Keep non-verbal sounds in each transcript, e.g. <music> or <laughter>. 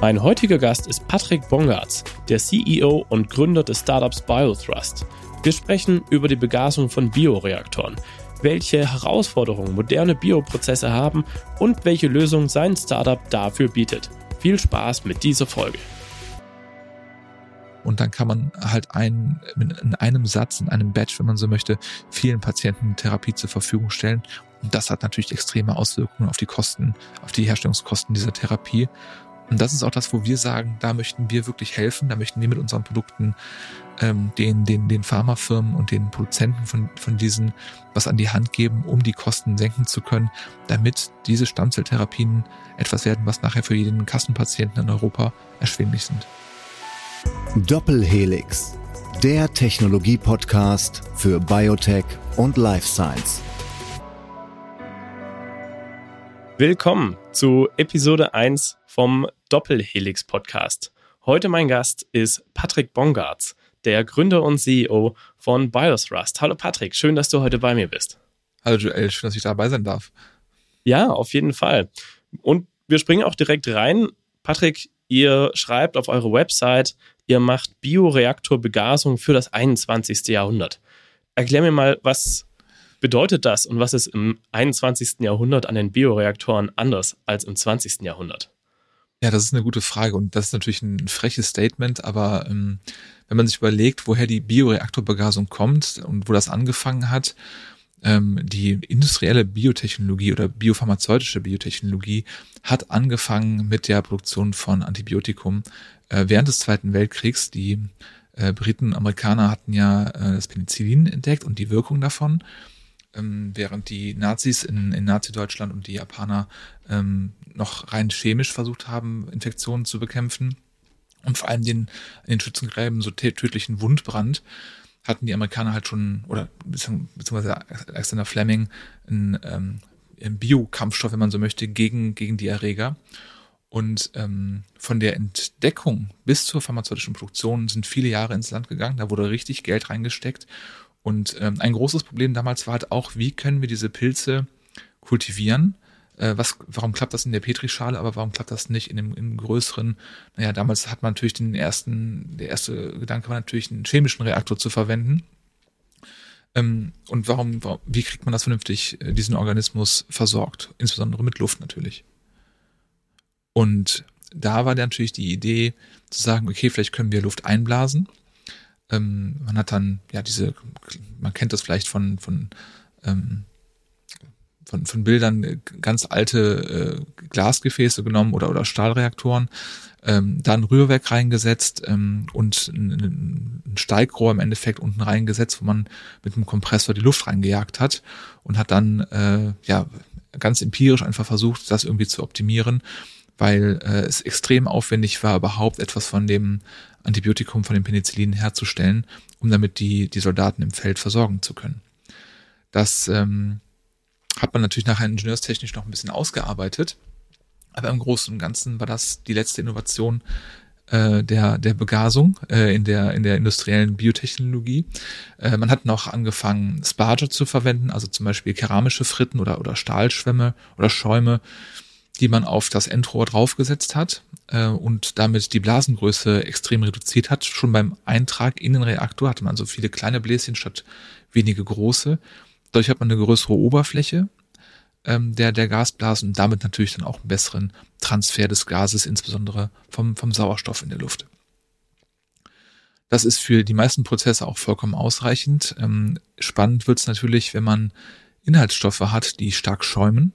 Mein heutiger Gast ist Patrick Bongartz, der CEO und Gründer des Startups BioThrust. Wir sprechen über die Begasung von Bioreaktoren, welche Herausforderungen moderne Bioprozesse haben und welche Lösung sein Startup dafür bietet. Viel Spaß mit dieser Folge. Und dann kann man halt ein, in einem Satz, in einem Batch, wenn man so möchte, vielen Patienten Therapie zur Verfügung stellen. Und das hat natürlich extreme Auswirkungen auf die Kosten, auf die Herstellungskosten dieser Therapie. Und das ist auch das, wo wir sagen, da möchten wir wirklich helfen, da möchten wir mit unseren Produkten ähm, den, den, den Pharmafirmen und den Produzenten von, von diesen was an die Hand geben, um die Kosten senken zu können, damit diese Stammzelltherapien etwas werden, was nachher für jeden Kassenpatienten in Europa erschwinglich sind. Doppelhelix, der Technologie-Podcast für Biotech und Life Science. Willkommen zu Episode 1 vom Doppelhelix Podcast. Heute mein Gast ist Patrick Bongartz, der Gründer und CEO von BioThrust. Hallo Patrick, schön, dass du heute bei mir bist. Hallo Joel, schön, dass ich dabei sein darf. Ja, auf jeden Fall. Und wir springen auch direkt rein. Patrick, ihr schreibt auf eure Website, ihr macht Bioreaktorbegasung für das 21. Jahrhundert. Erklär mir mal, was bedeutet das und was ist im 21. Jahrhundert an den Bioreaktoren anders als im 20. Jahrhundert? Ja, das ist eine gute Frage und das ist natürlich ein freches Statement, aber ähm, wenn man sich überlegt, woher die Bioreaktorbegasung kommt und wo das angefangen hat, ähm, die industrielle Biotechnologie oder biopharmazeutische Biotechnologie hat angefangen mit der Produktion von Antibiotikum äh, während des Zweiten Weltkriegs. Die äh, Briten und Amerikaner hatten ja äh, das Penicillin entdeckt und die Wirkung davon ähm, während die Nazis in, in Nazi-Deutschland und die Japaner ähm, noch rein chemisch versucht haben, Infektionen zu bekämpfen und vor allem den, in den Schützengräben so tödlichen Wundbrand hatten die Amerikaner halt schon, oder beziehungsweise Alexander Fleming, einen, ähm, einen Biokampfstoff, wenn man so möchte, gegen, gegen die Erreger. Und ähm, von der Entdeckung bis zur pharmazeutischen Produktion sind viele Jahre ins Land gegangen. Da wurde richtig Geld reingesteckt. Und ähm, ein großes Problem damals war halt auch, wie können wir diese Pilze kultivieren? Äh, was, warum klappt das in der Petrischale, aber warum klappt das nicht in dem, im größeren? Naja, damals hat man natürlich den ersten, der erste Gedanke war natürlich, einen chemischen Reaktor zu verwenden. Ähm, und warum, warum, wie kriegt man das vernünftig, äh, diesen Organismus versorgt? Insbesondere mit Luft natürlich. Und da war dann natürlich die Idee zu sagen, okay, vielleicht können wir Luft einblasen. Ähm, man hat dann, ja, diese, man kennt das vielleicht von, von ähm, von, von Bildern äh, ganz alte äh, Glasgefäße genommen oder, oder Stahlreaktoren, ähm, dann Rührwerk reingesetzt ähm, und ein, ein Steigrohr im Endeffekt unten reingesetzt, wo man mit einem Kompressor die Luft reingejagt hat und hat dann äh, ja ganz empirisch einfach versucht, das irgendwie zu optimieren, weil äh, es extrem aufwendig war, überhaupt etwas von dem Antibiotikum, von dem Penicillin herzustellen, um damit die, die Soldaten im Feld versorgen zu können. Das ähm, hat man natürlich nachher ingenieurstechnisch noch ein bisschen ausgearbeitet. Aber im Großen und Ganzen war das die letzte Innovation äh, der, der Begasung äh, in, der, in der industriellen Biotechnologie. Äh, man hat noch angefangen, Sparger zu verwenden, also zum Beispiel keramische Fritten oder, oder Stahlschwämme oder Schäume, die man auf das Endrohr draufgesetzt hat äh, und damit die Blasengröße extrem reduziert hat. Schon beim Eintrag in den Reaktor hatte man so viele kleine Bläschen statt wenige große. Dadurch hat man eine größere Oberfläche ähm, der, der Gasblasen und damit natürlich dann auch einen besseren Transfer des Gases, insbesondere vom, vom Sauerstoff in der Luft. Das ist für die meisten Prozesse auch vollkommen ausreichend. Ähm, spannend wird es natürlich, wenn man Inhaltsstoffe hat, die stark schäumen,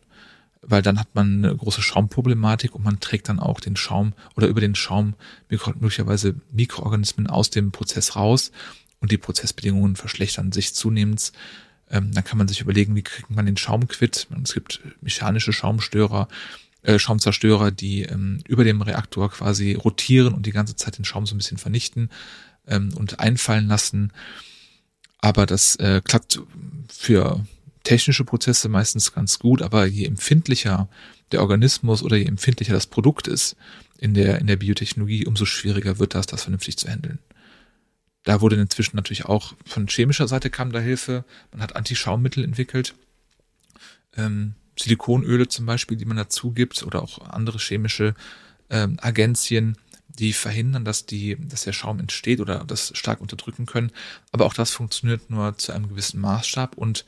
weil dann hat man eine große Schaumproblematik und man trägt dann auch den Schaum oder über den Schaum möglicherweise Mikroorganismen aus dem Prozess raus und die Prozessbedingungen verschlechtern sich zunehmend ähm, dann kann man sich überlegen, wie kriegt man den Schaum quitt. Es gibt mechanische Schaumstörer, äh, Schaumzerstörer, die ähm, über dem Reaktor quasi rotieren und die ganze Zeit den Schaum so ein bisschen vernichten ähm, und einfallen lassen. Aber das äh, klappt für technische Prozesse meistens ganz gut, aber je empfindlicher der Organismus oder je empfindlicher das Produkt ist in der, in der Biotechnologie, umso schwieriger wird das, das vernünftig zu handeln. Da wurde inzwischen natürlich auch von chemischer Seite kam da Hilfe. Man hat Antischaummittel entwickelt. Ähm, Silikonöle zum Beispiel, die man dazu gibt oder auch andere chemische ähm, Agenzien, die verhindern, dass die, dass der Schaum entsteht oder das stark unterdrücken können. Aber auch das funktioniert nur zu einem gewissen Maßstab und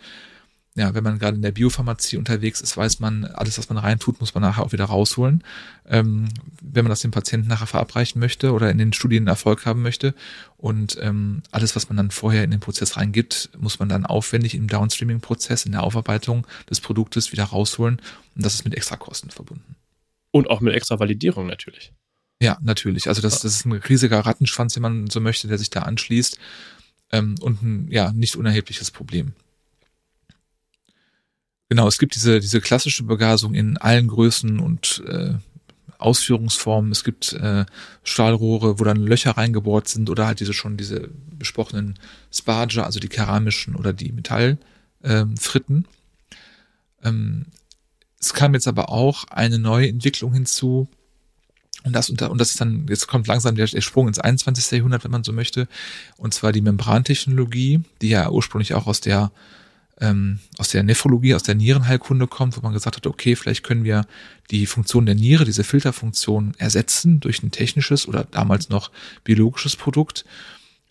ja, wenn man gerade in der Biopharmazie unterwegs ist, weiß man, alles, was man reintut, muss man nachher auch wieder rausholen. Ähm, wenn man das dem Patienten nachher verabreichen möchte oder in den Studien Erfolg haben möchte. Und ähm, alles, was man dann vorher in den Prozess reingibt, muss man dann aufwendig im Downstreaming-Prozess, in der Aufarbeitung des Produktes wieder rausholen. Und das ist mit Extrakosten verbunden. Und auch mit extra Validierung natürlich. Ja, natürlich. Also das, das ist ein riesiger Rattenschwanz, wenn man so möchte, der sich da anschließt. Ähm, und ein ja, nicht unerhebliches Problem. Genau, es gibt diese, diese klassische Begasung in allen Größen und äh, Ausführungsformen. Es gibt äh, Stahlrohre, wo dann Löcher reingebohrt sind oder halt diese schon diese besprochenen Sparger, also die keramischen oder die Metallfritten. Ähm, ähm, es kam jetzt aber auch eine neue Entwicklung hinzu. Und das, und das ist dann, jetzt kommt langsam der, der Sprung ins 21. Jahrhundert, wenn man so möchte. Und zwar die Membrantechnologie, die ja ursprünglich auch aus der ähm, aus der Nephrologie, aus der Nierenheilkunde kommt, wo man gesagt hat, okay, vielleicht können wir die Funktion der Niere, diese Filterfunktion ersetzen durch ein technisches oder damals noch biologisches Produkt.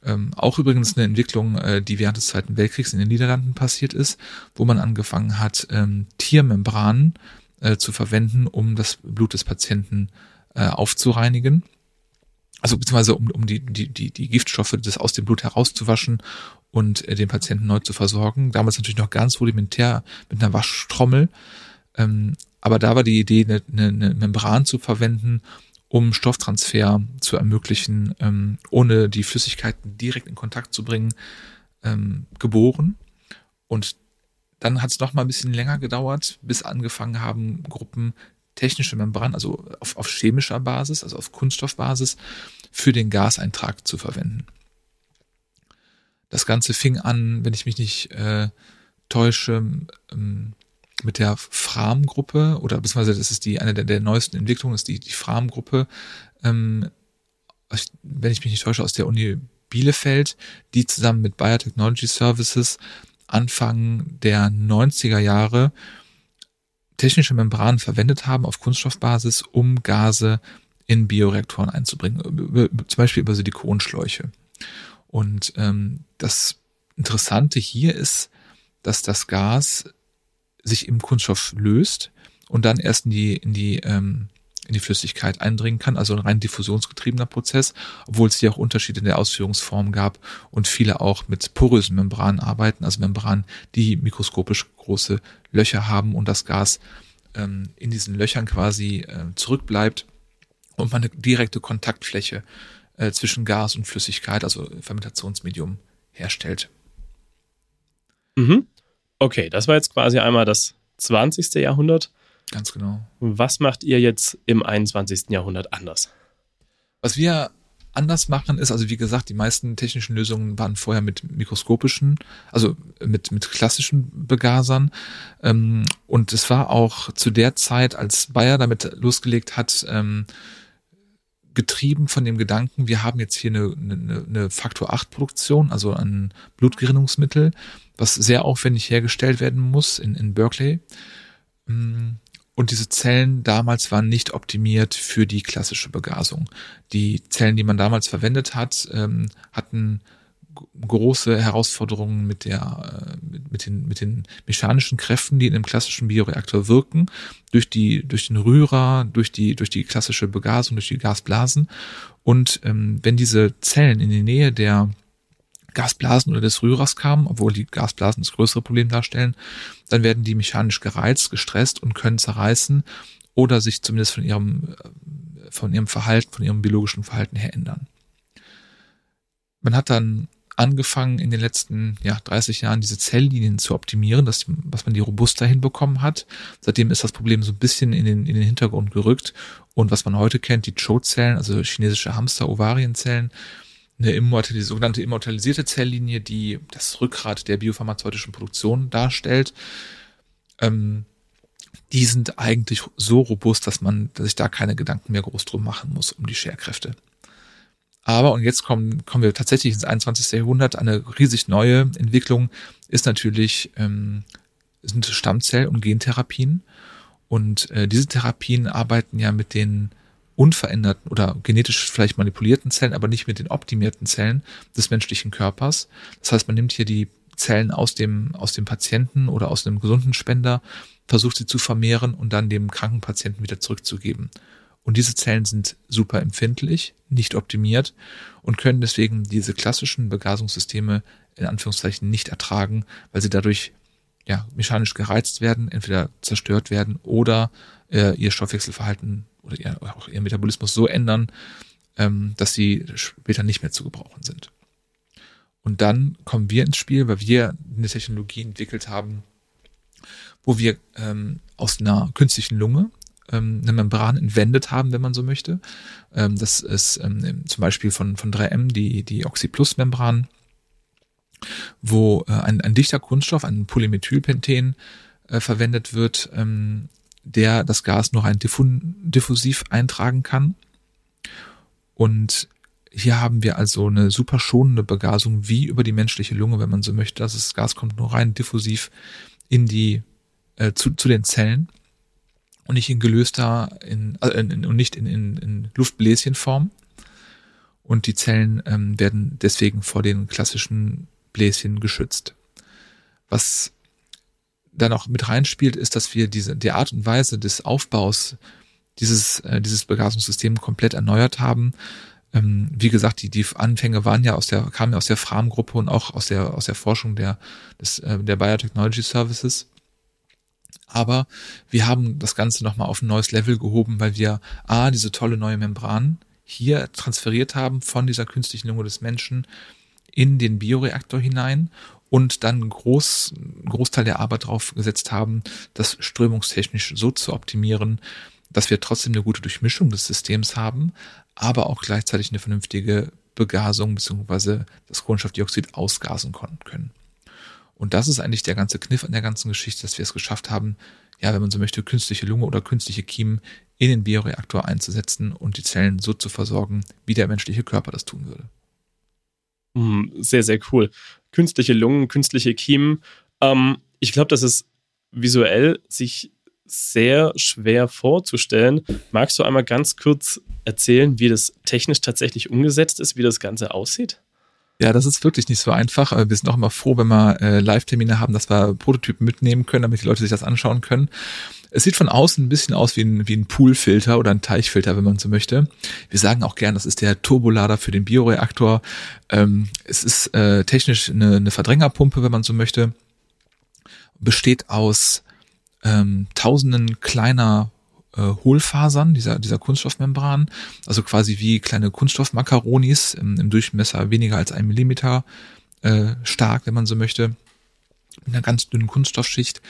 Ähm, auch übrigens eine Entwicklung, äh, die während des Zweiten Weltkriegs in den Niederlanden passiert ist, wo man angefangen hat, ähm, Tiermembranen äh, zu verwenden, um das Blut des Patienten äh, aufzureinigen also beziehungsweise um, um die, die, die, die Giftstoffe des aus dem Blut herauszuwaschen und äh, den Patienten neu zu versorgen. Damals natürlich noch ganz rudimentär mit einer Waschtrommel. Ähm, aber da war die Idee, eine, eine, eine Membran zu verwenden, um Stofftransfer zu ermöglichen, ähm, ohne die Flüssigkeiten direkt in Kontakt zu bringen, ähm, geboren. Und dann hat es noch mal ein bisschen länger gedauert, bis angefangen haben, Gruppen technische Membran, also auf, auf chemischer Basis, also auf Kunststoffbasis, für den Gaseintrag zu verwenden. Das Ganze fing an, wenn ich mich nicht äh, täusche, ähm, mit der Fram-Gruppe oder beziehungsweise das ist die eine der, der neuesten Entwicklungen, ist die, die Fram-Gruppe, ähm, wenn ich mich nicht täusche, aus der Uni Bielefeld, die zusammen mit Biotechnology Services Anfang der 90er Jahre technische Membranen verwendet haben auf Kunststoffbasis, um Gase in Bioreaktoren einzubringen, zum Beispiel über Silikonschläuche. Und ähm, das Interessante hier ist, dass das Gas sich im Kunststoff löst und dann erst in die, in die, ähm, in die Flüssigkeit eindringen kann, also ein rein diffusionsgetriebener Prozess, obwohl es hier auch Unterschiede in der Ausführungsform gab und viele auch mit porösen Membranen arbeiten, also Membranen, die mikroskopisch große Löcher haben und das Gas ähm, in diesen Löchern quasi äh, zurückbleibt und man eine direkte Kontaktfläche äh, zwischen Gas und Flüssigkeit, also Fermentationsmedium, herstellt. Mhm. Okay, das war jetzt quasi einmal das 20. Jahrhundert. Ganz genau. Was macht ihr jetzt im 21. Jahrhundert anders? Was wir anders machen ist, also wie gesagt, die meisten technischen Lösungen waren vorher mit mikroskopischen, also mit, mit klassischen Begasern. Ähm, und es war auch zu der Zeit, als Bayer damit losgelegt hat, ähm, getrieben von dem Gedanken, wir haben jetzt hier eine, eine, eine Faktor 8 Produktion, also ein Blutgerinnungsmittel, was sehr aufwendig hergestellt werden muss in, in Berkeley. Mm, und diese Zellen damals waren nicht optimiert für die klassische Begasung. Die Zellen, die man damals verwendet hat, ähm, hatten große Herausforderungen mit der äh, mit, den mit den mechanischen Kräften, die in einem klassischen Bioreaktor wirken, durch die durch den Rührer, durch die durch die klassische Begasung, durch die Gasblasen und ähm, wenn diese Zellen in die Nähe der Gasblasen oder des Rührers kamen, obwohl die Gasblasen das größere Problem darstellen, dann werden die mechanisch gereizt, gestresst und können zerreißen oder sich zumindest von ihrem, äh, von ihrem Verhalten, von ihrem biologischen Verhalten her ändern. Man hat dann angefangen in den letzten ja, 30 Jahren diese Zelllinien zu optimieren, dass, was man die robuster hinbekommen hat. Seitdem ist das Problem so ein bisschen in den, in den Hintergrund gerückt. Und was man heute kennt, die CHO-Zellen, also chinesische Hamster-Ovarienzellen, eine immortalis sogenannte immortalisierte Zelllinie, die das Rückgrat der biopharmazeutischen Produktion darstellt. Ähm, die sind eigentlich so robust, dass man sich da keine Gedanken mehr groß drum machen muss um die Scherkräfte. Aber, und jetzt kommen, kommen wir tatsächlich ins 21. Jahrhundert, eine riesig neue Entwicklung ist natürlich, ähm, sind Stammzell- und Gentherapien. Und äh, diese Therapien arbeiten ja mit den unveränderten oder genetisch vielleicht manipulierten Zellen, aber nicht mit den optimierten Zellen des menschlichen Körpers. Das heißt, man nimmt hier die Zellen aus dem, aus dem Patienten oder aus einem gesunden Spender, versucht sie zu vermehren und dann dem kranken Patienten wieder zurückzugeben. Und diese Zellen sind super empfindlich, nicht optimiert und können deswegen diese klassischen Begasungssysteme in Anführungszeichen nicht ertragen, weil sie dadurch ja, mechanisch gereizt werden, entweder zerstört werden oder äh, ihr Stoffwechselverhalten oder ihr, auch ihr Metabolismus so ändern, ähm, dass sie später nicht mehr zu gebrauchen sind. Und dann kommen wir ins Spiel, weil wir eine Technologie entwickelt haben, wo wir ähm, aus einer künstlichen Lunge ähm, eine Membran entwendet haben, wenn man so möchte. Ähm, das ist ähm, zum Beispiel von, von 3M die, die Oxyplus-Membran, wo äh, ein, ein dichter Kunststoff, ein Polymethylpenten, äh, verwendet wird, ähm, der das Gas noch ein diffusiv eintragen kann. Und hier haben wir also eine super schonende Begasung wie über die menschliche Lunge, wenn man so möchte. Also das Gas kommt nur rein diffusiv in die äh, zu, zu den Zellen und nicht in gelöster in, äh, in, und nicht in, in, in Luftbläschenform. Und die Zellen ähm, werden deswegen vor den klassischen Bläschen geschützt. Was da noch mit reinspielt, ist, dass wir diese die Art und Weise des Aufbaus dieses äh, dieses Begasungssystems komplett erneuert haben. Ähm, wie gesagt, die die Anfänge waren ja aus der kamen ja aus der Fram-Gruppe und auch aus der aus der Forschung der des äh, der Biotechnology Services. Aber wir haben das Ganze nochmal auf ein neues Level gehoben, weil wir A, diese tolle neue Membran hier transferiert haben von dieser künstlichen Lunge des Menschen in den Bioreaktor hinein und dann groß, Großteil der Arbeit drauf gesetzt haben, das strömungstechnisch so zu optimieren, dass wir trotzdem eine gute Durchmischung des Systems haben, aber auch gleichzeitig eine vernünftige Begasung bzw. das Kohlenstoffdioxid ausgasen können. Und das ist eigentlich der ganze Kniff an der ganzen Geschichte, dass wir es geschafft haben, ja, wenn man so möchte, künstliche Lunge oder künstliche Kiemen in den Bioreaktor einzusetzen und die Zellen so zu versorgen, wie der menschliche Körper das tun würde. Hm, sehr, sehr cool. Künstliche Lungen, künstliche Kiemen. Ähm, ich glaube, das ist visuell sich sehr schwer vorzustellen. Magst du einmal ganz kurz erzählen, wie das technisch tatsächlich umgesetzt ist, wie das Ganze aussieht? Ja, das ist wirklich nicht so einfach. Wir sind auch immer froh, wenn wir äh, Live-Termine haben, dass wir Prototypen mitnehmen können, damit die Leute sich das anschauen können. Es sieht von außen ein bisschen aus wie ein, wie ein Poolfilter oder ein Teichfilter, wenn man so möchte. Wir sagen auch gern, das ist der Turbolader für den Bioreaktor. Ähm, es ist äh, technisch eine, eine Verdrängerpumpe, wenn man so möchte. Besteht aus ähm, tausenden kleiner äh, Hohlfasern dieser, dieser Kunststoffmembran, also quasi wie kleine Kunststoffmakaronis im, im Durchmesser weniger als ein Millimeter äh, stark, wenn man so möchte, in einer ganz dünnen Kunststoffschicht.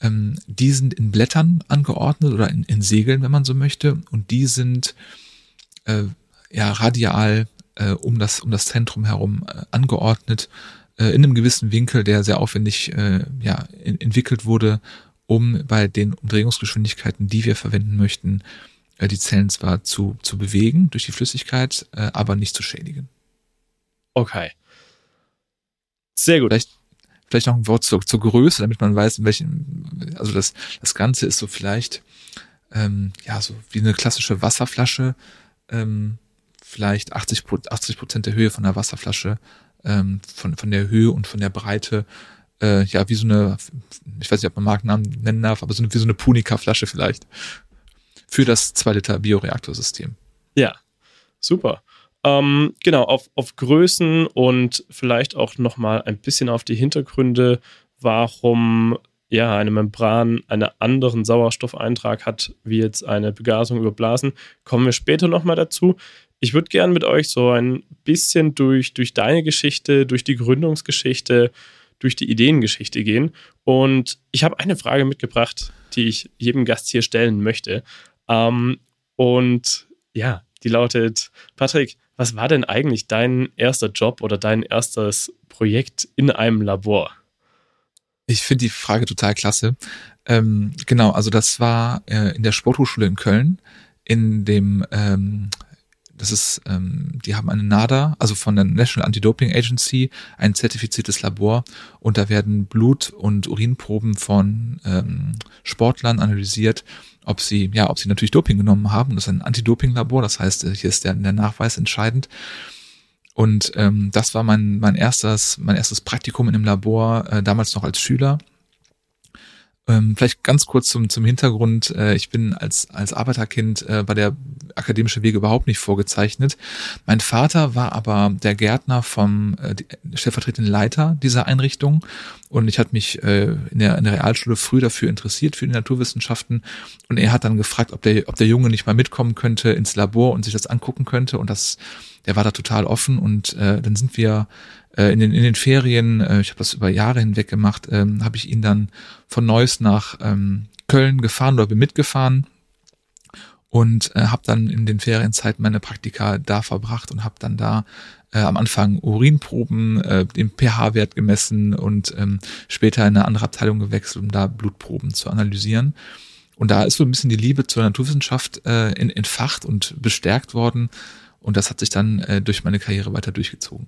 Ähm, die sind in Blättern angeordnet oder in, in Segeln, wenn man so möchte, und die sind äh, ja radial äh, um das um das Zentrum herum äh, angeordnet äh, in einem gewissen Winkel, der sehr aufwendig äh, ja entwickelt wurde, um bei den Umdrehungsgeschwindigkeiten, die wir verwenden möchten, äh, die Zellen zwar zu, zu bewegen durch die Flüssigkeit, äh, aber nicht zu schädigen. Okay. Sehr gut. Vielleicht, vielleicht noch ein Wort zur, zur Größe, damit man weiß, in welchem, also das, das Ganze ist so vielleicht, ähm, ja, so wie eine klassische Wasserflasche, ähm, vielleicht 80, 80 Prozent der Höhe von der Wasserflasche, ähm, von, von der Höhe und von der Breite äh, ja, wie so eine, ich weiß nicht, ob man Markennamen nennen darf, aber so eine, wie so eine Punica-Flasche vielleicht. Für das 2 Liter Bioreaktorsystem. Ja, super. Ähm, genau, auf, auf Größen und vielleicht auch nochmal ein bisschen auf die Hintergründe, warum ja eine Membran einen anderen Sauerstoffeintrag hat, wie jetzt eine Begasung über Blasen, kommen wir später nochmal dazu. Ich würde gerne mit euch so ein bisschen durch, durch deine Geschichte, durch die Gründungsgeschichte durch die Ideengeschichte gehen. Und ich habe eine Frage mitgebracht, die ich jedem Gast hier stellen möchte. Ähm, und ja, die lautet, Patrick, was war denn eigentlich dein erster Job oder dein erstes Projekt in einem Labor? Ich finde die Frage total klasse. Ähm, genau, also das war äh, in der Sporthochschule in Köln in dem ähm, das ist, ähm, die haben eine NADA, also von der National Anti-Doping Agency, ein zertifiziertes Labor und da werden Blut- und Urinproben von ähm, Sportlern analysiert, ob sie, ja, ob sie natürlich Doping genommen haben. Das ist ein Anti-Doping-Labor, das heißt, hier ist der, der Nachweis entscheidend. Und ähm, das war mein, mein erstes, mein erstes Praktikum in einem Labor, äh, damals noch als Schüler. Ähm, vielleicht ganz kurz zum, zum Hintergrund. Äh, ich bin als, als Arbeiterkind äh, bei der akademische Wege überhaupt nicht vorgezeichnet. Mein Vater war aber der Gärtner vom äh, stellvertretenden Leiter dieser Einrichtung und ich hatte mich äh, in, der, in der Realschule früh dafür interessiert, für die Naturwissenschaften und er hat dann gefragt, ob der, ob der Junge nicht mal mitkommen könnte ins Labor und sich das angucken könnte und das, der war da total offen und äh, dann sind wir äh, in, den, in den Ferien, äh, ich habe das über Jahre hinweg gemacht, ähm, habe ich ihn dann von Neuss nach ähm, Köln gefahren oder bin mitgefahren und äh, habe dann in den Ferienzeiten meine Praktika da verbracht und habe dann da äh, am Anfang Urinproben, äh, den pH-Wert gemessen und ähm, später in eine andere Abteilung gewechselt, um da Blutproben zu analysieren. Und da ist so ein bisschen die Liebe zur Naturwissenschaft äh, entfacht und bestärkt worden. Und das hat sich dann äh, durch meine Karriere weiter durchgezogen.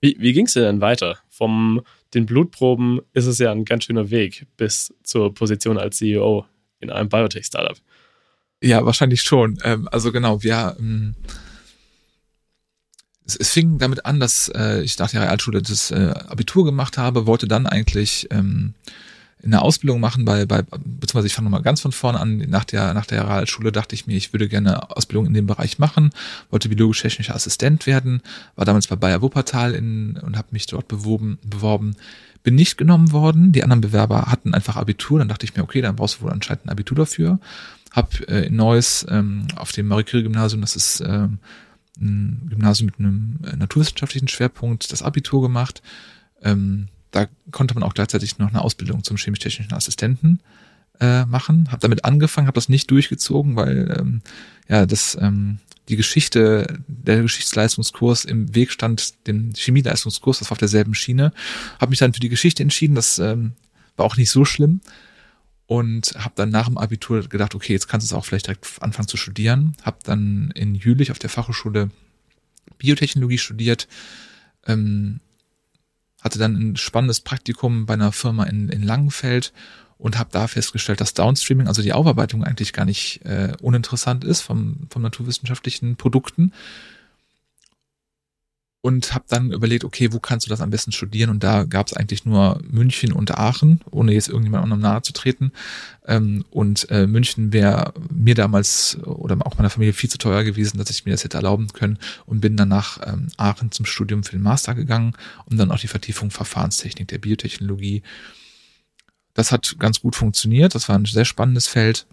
Wie, wie ging es denn weiter? Vom den Blutproben ist es ja ein ganz schöner Weg bis zur Position als CEO in einem Biotech-Startup. Ja, wahrscheinlich schon. Ähm, also genau, wir ähm, es, es fing damit an, dass äh, ich nach der Realschule das äh, Abitur gemacht habe, wollte dann eigentlich ähm, eine Ausbildung machen bei, bei beziehungsweise ich fange nochmal ganz von vorne an, nach der, nach der Realschule dachte ich mir, ich würde gerne Ausbildung in dem Bereich machen, wollte biologisch-technischer Assistent werden, war damals bei Bayer Wuppertal in, und habe mich dort beworben, beworben, bin nicht genommen worden, die anderen Bewerber hatten einfach Abitur, dann dachte ich mir, okay, dann brauchst du wohl anscheinend ein Abitur dafür, habe äh, in Neuss ähm, auf dem Marie Curie Gymnasium, das ist äh, ein Gymnasium mit einem äh, naturwissenschaftlichen Schwerpunkt, das Abitur gemacht, ähm, da konnte man auch gleichzeitig noch eine Ausbildung zum chemisch-technischen Assistenten äh, machen. Habe damit angefangen, habe das nicht durchgezogen, weil ähm, ja das ähm, die Geschichte, der Geschichtsleistungskurs im Weg stand, dem Chemieleistungskurs, das war auf derselben Schiene. Habe mich dann für die Geschichte entschieden, das ähm, war auch nicht so schlimm und habe dann nach dem Abitur gedacht, okay, jetzt kannst du es auch vielleicht direkt anfangen zu studieren. Habe dann in Jülich auf der Fachhochschule Biotechnologie studiert, ähm, hatte dann ein spannendes Praktikum bei einer Firma in, in Langenfeld und habe da festgestellt, dass Downstreaming, also die Aufarbeitung eigentlich gar nicht äh, uninteressant ist vom, vom naturwissenschaftlichen Produkten und habe dann überlegt, okay, wo kannst du das am besten studieren? Und da gab es eigentlich nur München und Aachen, ohne jetzt irgendjemand anderem nahe zu treten. Ähm, und äh, München wäre mir damals oder auch meiner Familie viel zu teuer gewesen, dass ich mir das hätte erlauben können und bin dann nach ähm, Aachen zum Studium für den Master gegangen und dann auch die Vertiefung Verfahrenstechnik der Biotechnologie. Das hat ganz gut funktioniert, das war ein sehr spannendes Feld.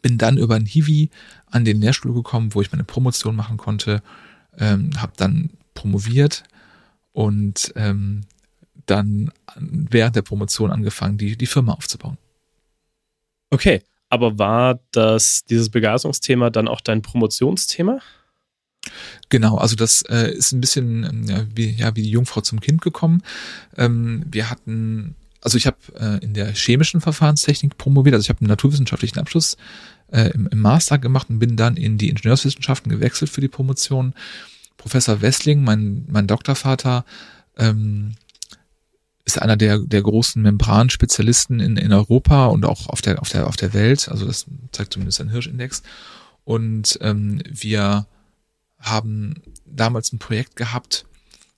Bin dann über ein Hiwi an den Lehrstuhl gekommen, wo ich meine Promotion machen konnte. Ähm, habe dann promoviert und ähm, dann während der Promotion angefangen, die, die Firma aufzubauen. Okay, aber war das, dieses Begeisterungsthema dann auch dein Promotionsthema? Genau, also das äh, ist ein bisschen ähm, ja, wie, ja, wie die Jungfrau zum Kind gekommen. Ähm, wir hatten, also ich habe äh, in der chemischen Verfahrenstechnik promoviert, also ich habe einen naturwissenschaftlichen Abschluss äh, im, im Master gemacht und bin dann in die Ingenieurswissenschaften gewechselt für die Promotion Professor Wessling, mein, mein Doktorvater, ähm, ist einer der, der großen Membranspezialisten in, in Europa und auch auf der, auf der, auf der Welt. Also das zeigt zumindest ein Hirschindex. Und ähm, wir haben damals ein Projekt gehabt,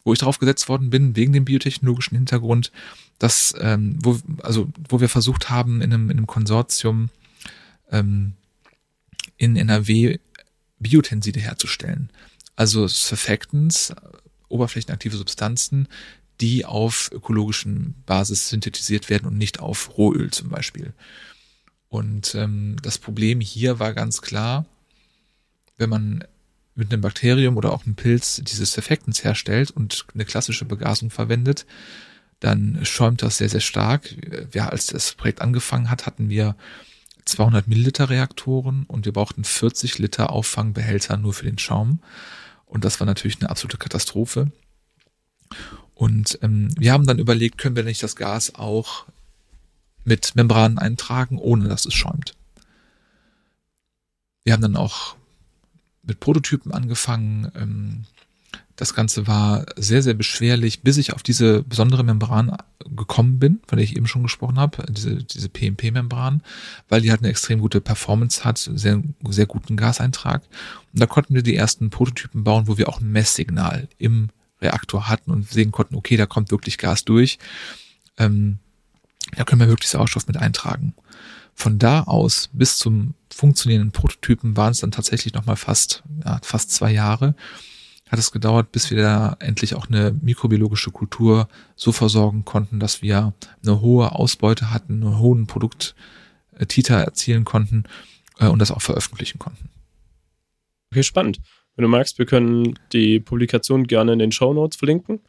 wo ich drauf gesetzt worden bin, wegen dem biotechnologischen Hintergrund, dass, ähm, wo, also, wo wir versucht haben, in einem, in einem Konsortium ähm, in NRW Biotenside herzustellen also Surfactants, oberflächenaktive Substanzen, die auf ökologischen Basis synthetisiert werden und nicht auf Rohöl zum Beispiel. Und ähm, das Problem hier war ganz klar, wenn man mit einem Bakterium oder auch einem Pilz diese Surfactants herstellt und eine klassische Begasung verwendet, dann schäumt das sehr, sehr stark. Ja, als das Projekt angefangen hat, hatten wir 200 Milliliter Reaktoren und wir brauchten 40 Liter Auffangbehälter nur für den Schaum. Und das war natürlich eine absolute Katastrophe. Und ähm, wir haben dann überlegt, können wir nicht das Gas auch mit Membranen eintragen, ohne dass es schäumt. Wir haben dann auch mit Prototypen angefangen. Ähm, das Ganze war sehr, sehr beschwerlich, bis ich auf diese besondere Membran gekommen bin, von der ich eben schon gesprochen habe, diese, diese PMP-Membran, weil die halt eine extrem gute Performance hat, sehr, sehr guten Gaseintrag. Und da konnten wir die ersten Prototypen bauen, wo wir auch ein Messsignal im Reaktor hatten und sehen konnten, okay, da kommt wirklich Gas durch. Ähm, da können wir wirklich Sauerstoff mit eintragen. Von da aus bis zum funktionierenden Prototypen waren es dann tatsächlich nochmal fast, ja, fast zwei Jahre. Hat es gedauert, bis wir da endlich auch eine mikrobiologische Kultur so versorgen konnten, dass wir eine hohe Ausbeute hatten, einen hohen Produkttiter erzielen konnten äh, und das auch veröffentlichen konnten. Okay, spannend. Wenn du magst, wir können die Publikation gerne in den Show Notes verlinken.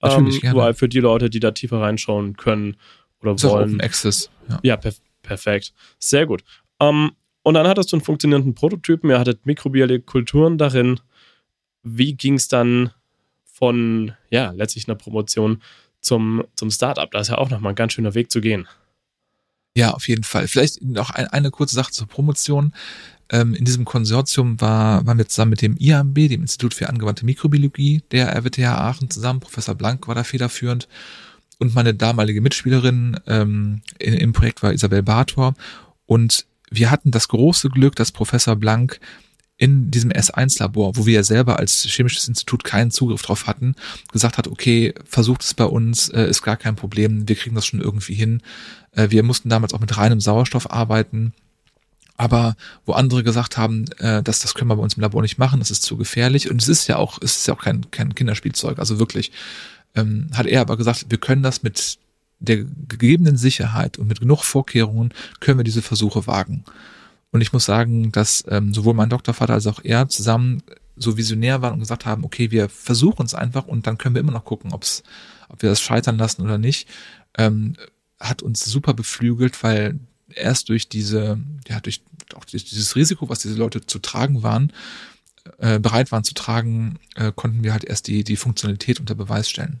Natürlich, ähm, gerne. für die Leute, die da tiefer reinschauen können oder ist wollen. Auch Open Access. Ja, ja per perfekt. Sehr gut. Ähm, und dann hattest du einen funktionierenden Prototypen, ihr hattet mikrobielle Kulturen darin. Wie ging es dann von, ja, letztlich einer Promotion zum, zum Startup? Da ist ja auch nochmal ein ganz schöner Weg zu gehen. Ja, auf jeden Fall. Vielleicht noch ein, eine kurze Sache zur Promotion. Ähm, in diesem Konsortium war, waren wir zusammen mit dem IAMB, dem Institut für angewandte Mikrobiologie der RWTH Aachen zusammen. Professor Blank war da federführend. Und meine damalige Mitspielerin ähm, in, im Projekt war Isabel Bartor. Und wir hatten das große Glück, dass Professor Blank in diesem S1-Labor, wo wir ja selber als chemisches Institut keinen Zugriff drauf hatten, gesagt hat, okay, versucht es bei uns, äh, ist gar kein Problem, wir kriegen das schon irgendwie hin. Äh, wir mussten damals auch mit reinem Sauerstoff arbeiten. Aber wo andere gesagt haben, äh, dass das können wir bei uns im Labor nicht machen, das ist zu gefährlich. Und es ist ja auch, es ist ja auch kein, kein Kinderspielzeug, also wirklich. Ähm, hat er aber gesagt, wir können das mit der gegebenen Sicherheit und mit genug Vorkehrungen können wir diese Versuche wagen. Und ich muss sagen, dass ähm, sowohl mein Doktorvater als auch er zusammen so visionär waren und gesagt haben, okay, wir versuchen es einfach und dann können wir immer noch gucken, ob's, ob wir das scheitern lassen oder nicht, ähm, hat uns super beflügelt, weil erst durch diese, ja, durch auch dieses Risiko, was diese Leute zu tragen waren, äh, bereit waren zu tragen, äh, konnten wir halt erst die, die Funktionalität unter Beweis stellen.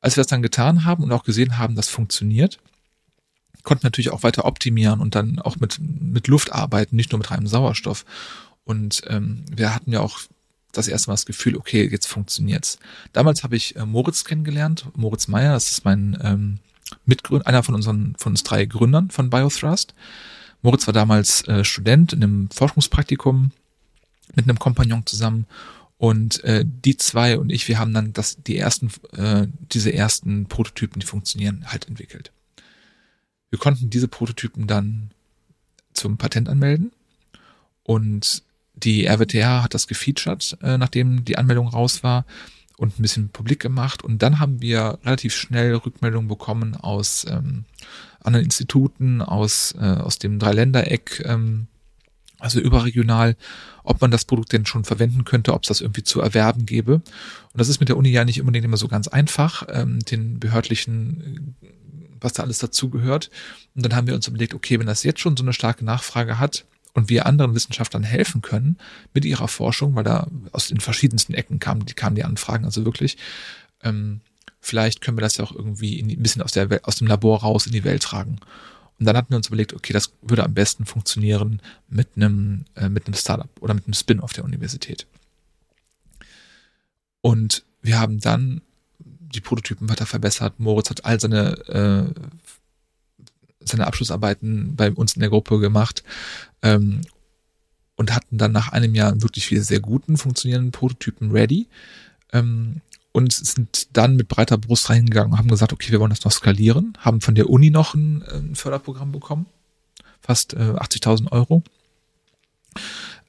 Als wir das dann getan haben und auch gesehen haben, das funktioniert, konnten natürlich auch weiter optimieren und dann auch mit, mit Luft arbeiten, nicht nur mit reinem Sauerstoff. Und ähm, wir hatten ja auch das erste Mal das Gefühl, okay, jetzt funktioniert's. Damals habe ich äh, Moritz kennengelernt, Moritz Meyer, das ist mein ähm, Mitgründer, einer von unseren, von uns drei Gründern von Biothrust. Moritz war damals äh, Student in einem Forschungspraktikum mit einem Kompagnon zusammen und äh, die zwei und ich, wir haben dann das, die ersten, äh, diese ersten Prototypen, die funktionieren, halt entwickelt. Wir konnten diese Prototypen dann zum Patent anmelden und die RWTH hat das gefeatured, äh, nachdem die Anmeldung raus war und ein bisschen publik gemacht. Und dann haben wir relativ schnell Rückmeldungen bekommen aus ähm, anderen Instituten, aus, äh, aus dem Dreiländereck, ähm, also überregional, ob man das Produkt denn schon verwenden könnte, ob es das irgendwie zu erwerben gäbe. Und das ist mit der Uni ja nicht unbedingt immer so ganz einfach, ähm, den behördlichen, was da alles dazugehört. Und dann haben wir uns überlegt, okay, wenn das jetzt schon so eine starke Nachfrage hat, und wir anderen Wissenschaftlern helfen können mit ihrer Forschung, weil da aus den verschiedensten Ecken kamen die, kamen die Anfragen, also wirklich, ähm, vielleicht können wir das ja auch irgendwie in, ein bisschen aus, der, aus dem Labor raus in die Welt tragen. Und dann hatten wir uns überlegt, okay, das würde am besten funktionieren mit einem, äh, mit einem Startup oder mit einem Spin-off der Universität. Und wir haben dann die Prototypen weiter verbessert. Moritz hat all seine äh, seine Abschlussarbeiten bei uns in der Gruppe gemacht ähm, und hatten dann nach einem Jahr wirklich viele sehr guten, funktionierenden Prototypen ready. Ähm, und sind dann mit breiter Brust reingegangen und haben gesagt, okay, wir wollen das noch skalieren, haben von der Uni noch ein, ein Förderprogramm bekommen, fast äh, 80.000 Euro,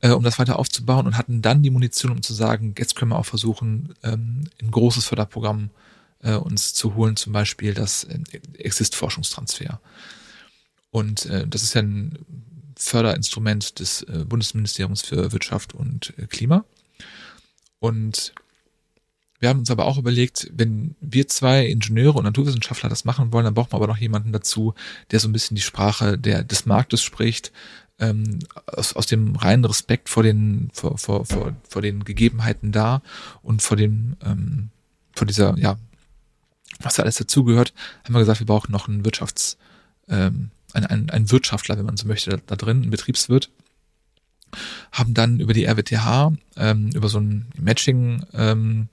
äh, um das weiter aufzubauen und hatten dann die Munition, um zu sagen, jetzt können wir auch versuchen, ähm, ein großes Förderprogramm äh, uns zu holen, zum Beispiel das äh, Exist-Forschungstransfer. Und äh, das ist ja ein Förderinstrument des äh, Bundesministeriums für Wirtschaft und äh, Klima. Und wir haben uns aber auch überlegt, wenn wir zwei Ingenieure und Naturwissenschaftler das machen wollen, dann brauchen wir aber noch jemanden dazu, der so ein bisschen die Sprache der, des Marktes spricht, ähm, aus, aus dem reinen Respekt vor den, vor, vor, vor, vor den Gegebenheiten da und vor dem, ähm, vor dieser, ja, was da alles dazugehört, haben wir gesagt, wir brauchen noch einen Wirtschafts, ähm, ein, ein, ein Wirtschaftler, wenn man so möchte, da, da drin, ein Betriebswirt. haben dann über die RWTH, ähm, über so ein Matching, ähm,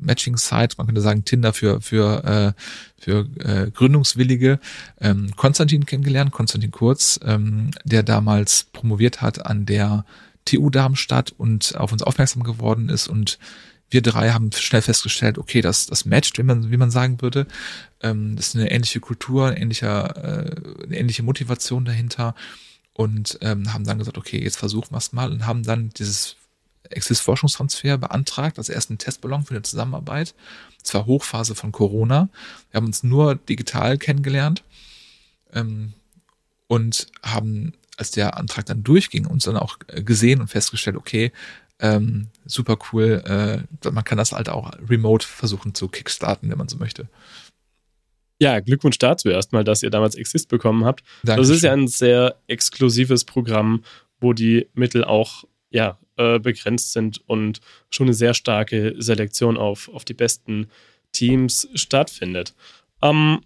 Matching-Site, man könnte sagen Tinder für, für, äh, für äh, Gründungswillige, ähm, Konstantin kennengelernt, Konstantin Kurz, ähm, der damals promoviert hat an der TU Darmstadt und auf uns aufmerksam geworden ist und wir drei haben schnell festgestellt, okay, das, das matcht, wie man, wie man sagen würde. Ähm, das ist eine ähnliche Kultur, ein ähnlicher, äh, eine ähnliche Motivation dahinter und ähm, haben dann gesagt, okay, jetzt versuchen wir es mal und haben dann dieses Exist-Forschungstransfer beantragt, also erst einen Testballon für eine Zusammenarbeit. Es war Hochphase von Corona. Wir haben uns nur digital kennengelernt ähm, und haben, als der Antrag dann durchging, uns dann auch äh, gesehen und festgestellt, okay, ähm, super cool, äh, man kann das halt auch remote versuchen zu kickstarten, wenn man so möchte. Ja, Glückwunsch dazu erstmal, dass ihr damals Exist bekommen habt. Dankeschön. Das ist ja ein sehr exklusives Programm, wo die Mittel auch ja, äh, begrenzt sind und schon eine sehr starke Selektion auf, auf die besten Teams stattfindet. Ähm,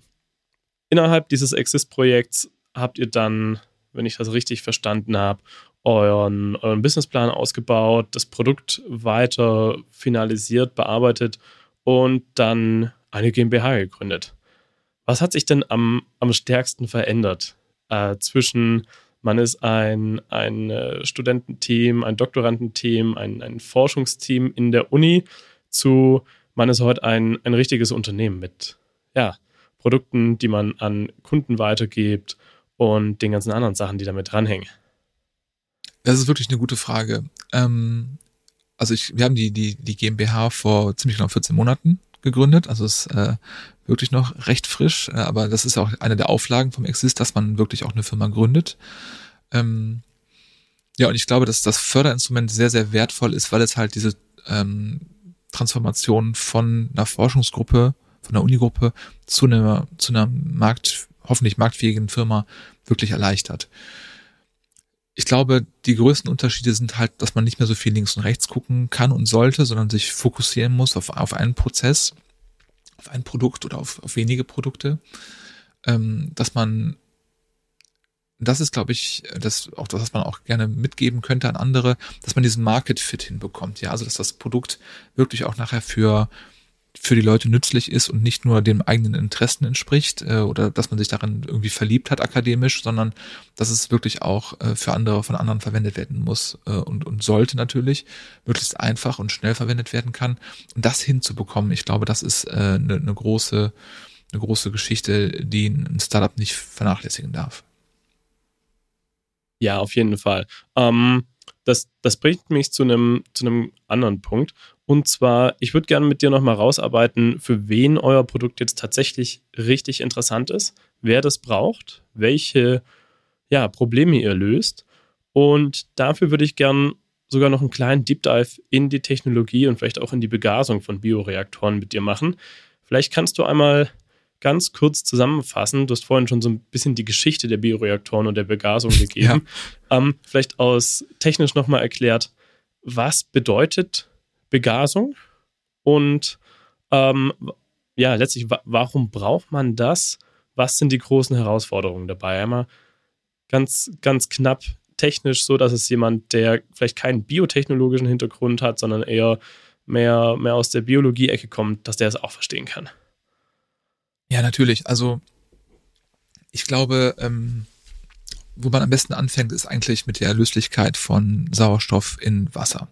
innerhalb dieses Exist-Projekts habt ihr dann, wenn ich das richtig verstanden habe, euren, euren Businessplan ausgebaut, das Produkt weiter finalisiert, bearbeitet und dann eine GmbH gegründet. Was hat sich denn am, am stärksten verändert äh, zwischen man ist ein, ein äh, Studententeam, ein Doktorandenteam, ein, ein Forschungsteam in der Uni zu, man ist heute ein, ein richtiges Unternehmen mit ja, Produkten, die man an Kunden weitergibt und den ganzen anderen Sachen, die damit dranhängen. Das ist wirklich eine gute Frage. Ähm, also ich, wir haben die, die, die GmbH vor ziemlich genau 14 Monaten gegründet. Also es ist äh, wirklich noch recht frisch, äh, aber das ist auch eine der Auflagen vom Exist, dass man wirklich auch eine Firma gründet. Ähm, ja, und ich glaube, dass das Förderinstrument sehr, sehr wertvoll ist, weil es halt diese ähm, Transformation von einer Forschungsgruppe, von einer Unigruppe zu einer, zu einer Markt, hoffentlich marktfähigen Firma wirklich erleichtert. Ich glaube, die größten Unterschiede sind halt, dass man nicht mehr so viel links und rechts gucken kann und sollte, sondern sich fokussieren muss auf, auf einen Prozess, auf ein Produkt oder auf, auf wenige Produkte. Ähm, dass man, das ist, glaube ich, das auch das, was man auch gerne mitgeben könnte an andere, dass man diesen Market Fit hinbekommt. Ja, also dass das Produkt wirklich auch nachher für für die Leute nützlich ist und nicht nur dem eigenen Interessen entspricht äh, oder dass man sich darin irgendwie verliebt hat akademisch, sondern dass es wirklich auch äh, für andere von anderen verwendet werden muss äh, und, und sollte natürlich möglichst einfach und schnell verwendet werden kann. Und das hinzubekommen, ich glaube, das ist eine äh, ne, ne große, eine große Geschichte, die ein Startup nicht vernachlässigen darf. Ja, auf jeden Fall. Ähm, das, das bringt mich zu einem, zu einem anderen Punkt. Und zwar, ich würde gerne mit dir nochmal rausarbeiten, für wen euer Produkt jetzt tatsächlich richtig interessant ist, wer das braucht, welche ja, Probleme ihr löst. Und dafür würde ich gerne sogar noch einen kleinen Deep Dive in die Technologie und vielleicht auch in die Begasung von Bioreaktoren mit dir machen. Vielleicht kannst du einmal ganz kurz zusammenfassen. Du hast vorhin schon so ein bisschen die Geschichte der Bioreaktoren und der Begasung <laughs> gegeben. Ja. Ähm, vielleicht aus technisch nochmal erklärt, was bedeutet Begasung und ähm, ja, letztlich, warum braucht man das? Was sind die großen Herausforderungen dabei? Einmal ganz, ganz knapp technisch so, dass es jemand, der vielleicht keinen biotechnologischen Hintergrund hat, sondern eher mehr, mehr aus der Biologie-Ecke kommt, dass der es auch verstehen kann. Ja, natürlich. Also ich glaube, ähm, wo man am besten anfängt, ist eigentlich mit der Löslichkeit von Sauerstoff in Wasser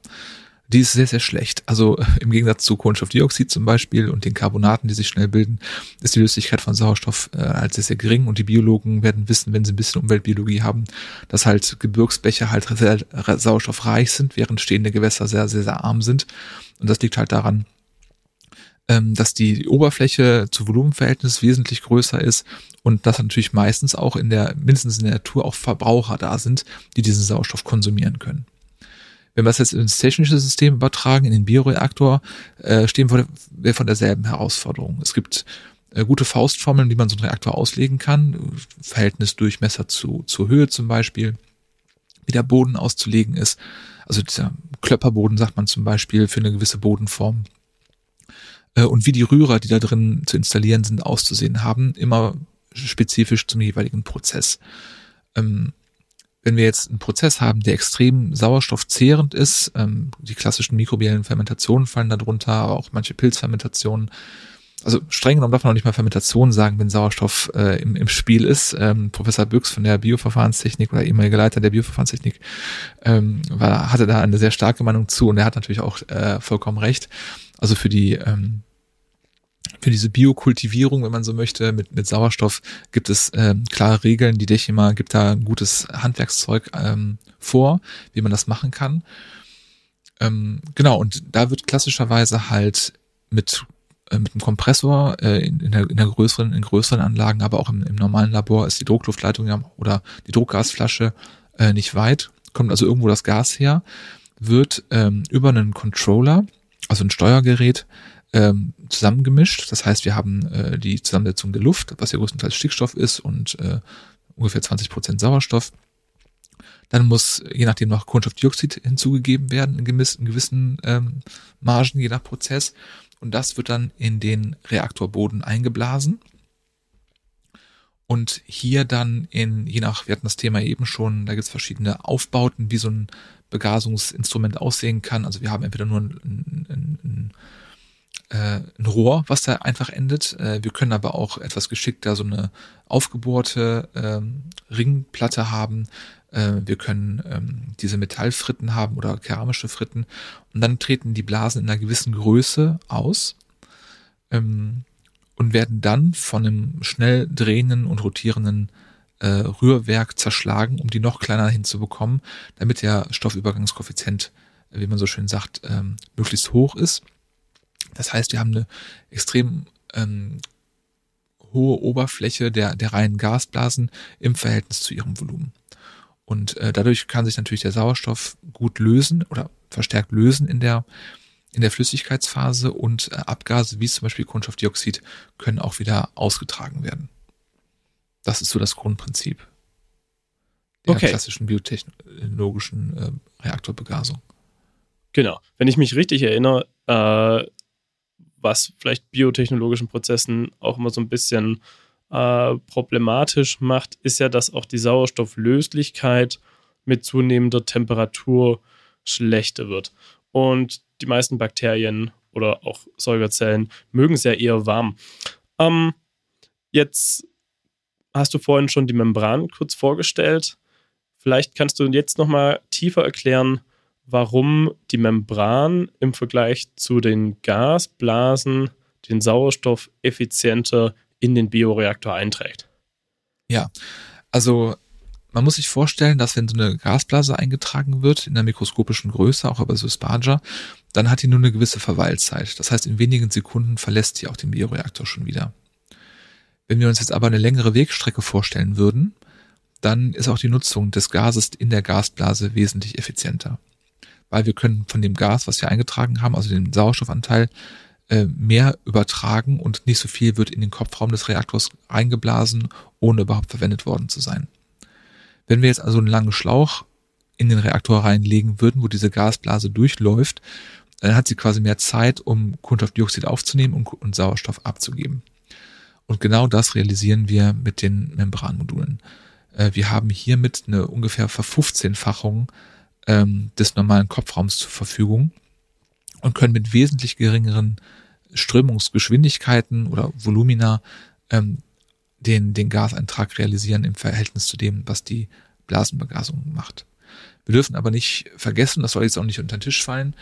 die ist sehr, sehr schlecht. Also <laughs> im Gegensatz zu Kohlenstoffdioxid zum Beispiel und den Carbonaten, die sich schnell bilden, ist die Löslichkeit von Sauerstoff äh, halt sehr, sehr gering und die Biologen werden wissen, wenn sie ein bisschen Umweltbiologie haben, dass halt Gebirgsbäche halt sehr sauerstoffreich sind, während stehende Gewässer sehr, sehr, sehr arm sind. Und das liegt halt daran, ähm, dass die Oberfläche zu Volumenverhältnis wesentlich größer ist und dass natürlich meistens auch in der, mindestens in der Natur auch Verbraucher da sind, die diesen Sauerstoff konsumieren können. Wenn wir es jetzt ins technische System übertragen, in den Bioreaktor, äh, stehen wir vor derselben Herausforderung. Es gibt äh, gute Faustformeln, wie man so einen Reaktor auslegen kann. Verhältnis Durchmesser zu, zur Höhe zum Beispiel. Wie der Boden auszulegen ist. Also dieser Klöpperboden sagt man zum Beispiel für eine gewisse Bodenform. Äh, und wie die Rührer, die da drin zu installieren sind, auszusehen haben. Immer spezifisch zum jeweiligen Prozess. Ähm, wenn wir jetzt einen Prozess haben, der extrem sauerstoffzehrend ist, ähm, die klassischen mikrobiellen Fermentationen fallen darunter, aber auch manche Pilzfermentationen, also streng genommen darf man auch nicht mal Fermentation sagen, wenn Sauerstoff äh, im, im Spiel ist. Ähm, Professor Büchs von der Bioverfahrenstechnik oder ehemaliger Leiter der Bioverfahrenstechnik ähm, war, hatte da eine sehr starke Meinung zu und er hat natürlich auch äh, vollkommen recht. Also für die ähm, für diese Biokultivierung, wenn man so möchte, mit, mit Sauerstoff gibt es ähm, klare Regeln. Die Dechima gibt da ein gutes Handwerkszeug ähm, vor, wie man das machen kann. Ähm, genau, und da wird klassischerweise halt mit äh, mit einem Kompressor äh, in, in, der, in der größeren, in größeren Anlagen, aber auch im, im normalen Labor ist die Druckluftleitung ja oder die Druckgasflasche äh, nicht weit, kommt also irgendwo das Gas her, wird ähm, über einen Controller, also ein Steuergerät, ähm, zusammengemischt. Das heißt, wir haben äh, die Zusammensetzung der Luft, was ja größtenteils Stickstoff ist und äh, ungefähr 20 Prozent Sauerstoff. Dann muss je nachdem noch Kohlenstoffdioxid hinzugegeben werden in gewissen, in gewissen ähm, Margen, je nach Prozess und das wird dann in den Reaktorboden eingeblasen. Und hier dann in, je nach, wir hatten das Thema eben schon, da gibt es verschiedene Aufbauten, wie so ein Begasungsinstrument aussehen kann. Also wir haben entweder nur ein, ein, ein, äh, ein Rohr, was da einfach endet. Äh, wir können aber auch etwas geschickter so eine aufgebohrte ähm, Ringplatte haben, äh, wir können ähm, diese Metallfritten haben oder keramische Fritten und dann treten die Blasen in einer gewissen Größe aus ähm, und werden dann von einem schnell drehenden und rotierenden äh, Rührwerk zerschlagen, um die noch kleiner hinzubekommen, damit der Stoffübergangskoeffizient, wie man so schön sagt, ähm, möglichst hoch ist. Das heißt, wir haben eine extrem ähm, hohe Oberfläche der, der reinen Gasblasen im Verhältnis zu ihrem Volumen. Und äh, dadurch kann sich natürlich der Sauerstoff gut lösen oder verstärkt lösen in der, in der Flüssigkeitsphase und äh, Abgase wie zum Beispiel Kohlenstoffdioxid können auch wieder ausgetragen werden. Das ist so das Grundprinzip der okay. klassischen biotechnologischen äh, Reaktorbegasung. Genau. Wenn ich mich richtig erinnere, äh, was vielleicht biotechnologischen Prozessen auch immer so ein bisschen äh, problematisch macht, ist ja, dass auch die Sauerstofflöslichkeit mit zunehmender Temperatur schlechter wird. Und die meisten Bakterien oder auch Säugerzellen mögen es ja eher warm. Ähm, jetzt hast du vorhin schon die Membran kurz vorgestellt. Vielleicht kannst du jetzt nochmal tiefer erklären, warum die Membran im Vergleich zu den Gasblasen den Sauerstoff effizienter in den Bioreaktor einträgt. Ja, also man muss sich vorstellen, dass wenn so eine Gasblase eingetragen wird in der mikroskopischen Größe, auch über so Sparger, dann hat die nur eine gewisse Verweilzeit. Das heißt, in wenigen Sekunden verlässt sie auch den Bioreaktor schon wieder. Wenn wir uns jetzt aber eine längere Wegstrecke vorstellen würden, dann ist auch die Nutzung des Gases in der Gasblase wesentlich effizienter. Weil wir können von dem Gas, was wir eingetragen haben, also den Sauerstoffanteil, äh, mehr übertragen und nicht so viel wird in den Kopfraum des Reaktors eingeblasen, ohne überhaupt verwendet worden zu sein. Wenn wir jetzt also einen langen Schlauch in den Reaktor reinlegen würden, wo diese Gasblase durchläuft, dann hat sie quasi mehr Zeit, um Kohlenstoffdioxid aufzunehmen und, Sauerstoff abzugeben. Und genau das realisieren wir mit den Membranmodulen. Äh, wir haben hiermit eine ungefähr Ver-15-fachung ähm, des normalen Kopfraums zur Verfügung und können mit wesentlich geringeren Strömungsgeschwindigkeiten oder Volumina ähm, den, den Gaseintrag realisieren im Verhältnis zu dem, was die Blasenbegasung macht. Wir dürfen aber nicht vergessen, das soll jetzt auch nicht unter den Tisch fallen,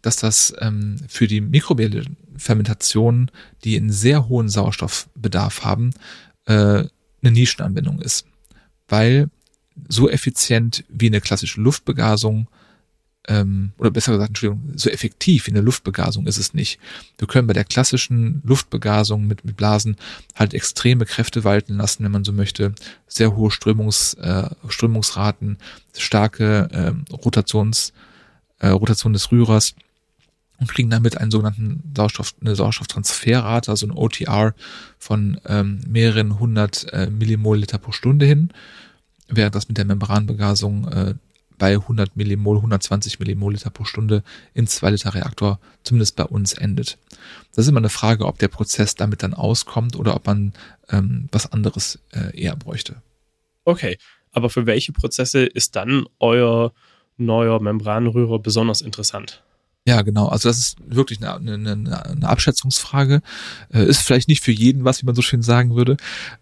dass das ähm, für die mikrobielle Fermentation, die einen sehr hohen Sauerstoffbedarf haben, äh, eine Nischenanwendung ist. Weil so effizient wie eine klassische Luftbegasung ähm, oder besser gesagt, Entschuldigung, so effektiv wie eine Luftbegasung ist es nicht. Wir können bei der klassischen Luftbegasung mit, mit Blasen halt extreme Kräfte walten lassen, wenn man so möchte, sehr hohe Strömungs, äh, Strömungsraten, starke äh, Rotations, äh, Rotation des Rührers und kriegen damit einen sogenannten Sauerstoff, eine Sauerstofftransferrate, also ein OTR von ähm, mehreren hundert äh, Millimol Liter pro Stunde hin, während das mit der Membranbegasung äh, bei 100 Millimol, 120 Millimol Liter pro Stunde im 2 Liter Reaktor zumindest bei uns endet. Das ist immer eine Frage, ob der Prozess damit dann auskommt oder ob man ähm, was anderes äh, eher bräuchte. Okay, Aber für welche Prozesse ist dann euer neuer Membranrührer besonders interessant? Ja, genau. Also das ist wirklich eine, eine, eine Abschätzungsfrage. Äh, ist vielleicht nicht für jeden was, wie man so schön sagen würde.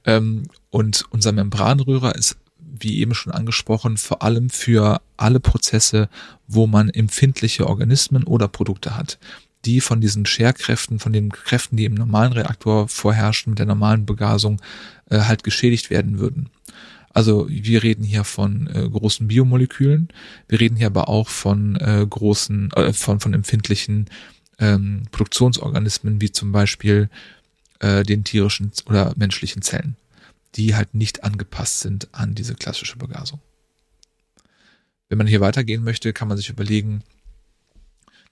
Ähm, und unser Membranrührer ist, wie eben schon angesprochen, vor allem für alle Prozesse, wo man empfindliche Organismen oder Produkte hat, die von diesen Scherkräften, von den Kräften, die im normalen Reaktor vorherrschen, mit der normalen Begasung, äh, halt geschädigt werden würden. Also wir reden hier von äh, großen Biomolekülen, wir reden hier aber auch von äh, großen, äh, von, von empfindlichen ähm, Produktionsorganismen, wie zum Beispiel äh, den tierischen oder menschlichen Zellen, die halt nicht angepasst sind an diese klassische Begasung. Wenn man hier weitergehen möchte, kann man sich überlegen,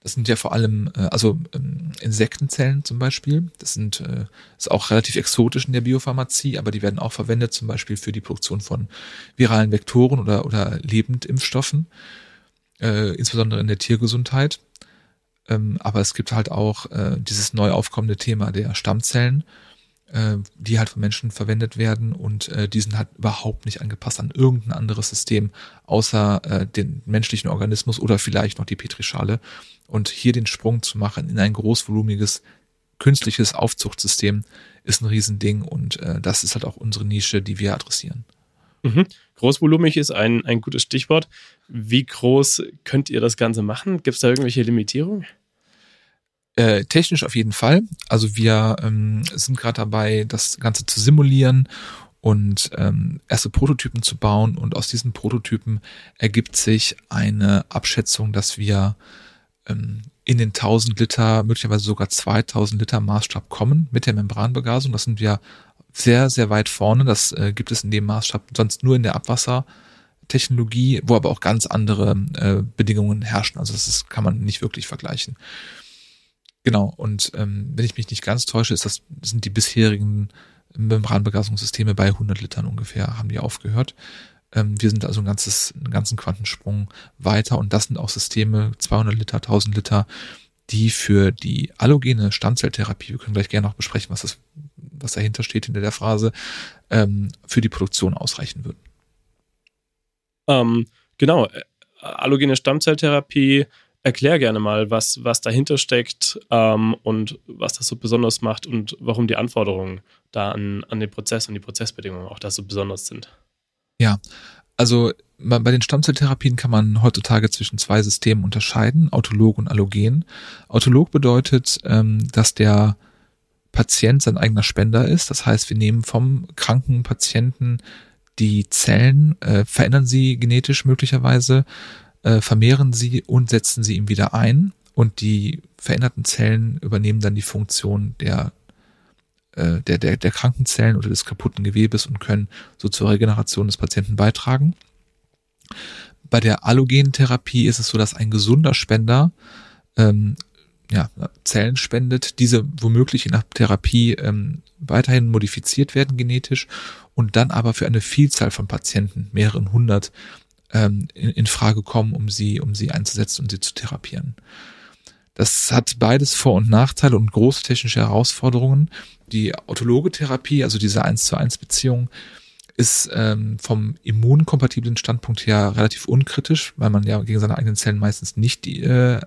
das sind ja vor allem, äh, also ähm, Insektenzellen zum Beispiel. Das sind äh, ist auch relativ exotisch in der Biopharmazie, aber die werden auch verwendet zum Beispiel für die Produktion von viralen Vektoren oder oder Lebendimpfstoffen, äh, insbesondere in der Tiergesundheit. Ähm, aber es gibt halt auch äh, dieses neu aufkommende Thema der Stammzellen äh, die halt von Menschen verwendet werden und äh, die sind halt überhaupt nicht angepasst an irgendein anderes System, außer äh, den menschlichen Organismus oder vielleicht noch die Petrischale. Und hier den Sprung zu machen in ein großvolumiges künstliches Aufzuchtsystem ist ein Riesending und äh, das ist halt auch unsere Nische, die wir adressieren. Mhm. Großvolumig ist ein, ein gutes Stichwort. Wie groß könnt ihr das Ganze machen? Gibt es da irgendwelche Limitierungen? Äh, technisch auf jeden Fall. Also wir ähm, sind gerade dabei, das Ganze zu simulieren und ähm, erste Prototypen zu bauen. Und aus diesen Prototypen ergibt sich eine Abschätzung, dass wir ähm, in den 1000 Liter, möglicherweise sogar 2000 Liter Maßstab kommen mit der Membranbegasung. Das sind wir sehr, sehr weit vorne. Das äh, gibt es in dem Maßstab sonst nur in der Abwassertechnologie, wo aber auch ganz andere äh, Bedingungen herrschen. Also das ist, kann man nicht wirklich vergleichen. Genau, und ähm, wenn ich mich nicht ganz täusche, ist das, sind die bisherigen Membranbegasungssysteme bei 100 Litern ungefähr, haben die aufgehört. Ähm, wir sind also ein ganzes, einen ganzen Quantensprung weiter und das sind auch Systeme, 200 Liter, 1000 Liter, die für die allogene Stammzelltherapie, wir können gleich gerne noch besprechen, was das, was dahinter steht hinter der Phrase, ähm, für die Produktion ausreichen würden. Ähm, genau, äh, allogene Stammzelltherapie erklär gerne mal, was, was dahinter steckt ähm, und was das so besonders macht und warum die Anforderungen da an, an den Prozess und die Prozessbedingungen auch da so besonders sind. Ja, also bei den Stammzelltherapien kann man heutzutage zwischen zwei Systemen unterscheiden, Autolog und Allogen. Autolog bedeutet, ähm, dass der Patient sein eigener Spender ist. Das heißt, wir nehmen vom kranken Patienten die Zellen, äh, verändern sie genetisch möglicherweise, äh, vermehren sie und setzen sie ihm wieder ein und die veränderten Zellen übernehmen dann die Funktion der äh, der, der, der kranken Zellen oder des kaputten Gewebes und können so zur Regeneration des Patienten beitragen. Bei der Allogentherapie ist es so, dass ein gesunder Spender ähm, ja, Zellen spendet, diese womöglich in der Therapie ähm, weiterhin modifiziert werden genetisch und dann aber für eine Vielzahl von Patienten, mehreren hundert, ähm, in, in Frage kommen, um sie, um sie einzusetzen und sie zu therapieren. Das hat beides Vor- und Nachteile und große technische Herausforderungen. Die autologe Therapie, also diese 1 zu 1 Beziehung, ist ähm, vom immunkompatiblen Standpunkt her relativ unkritisch, weil man ja gegen seine eigenen Zellen meistens nicht äh,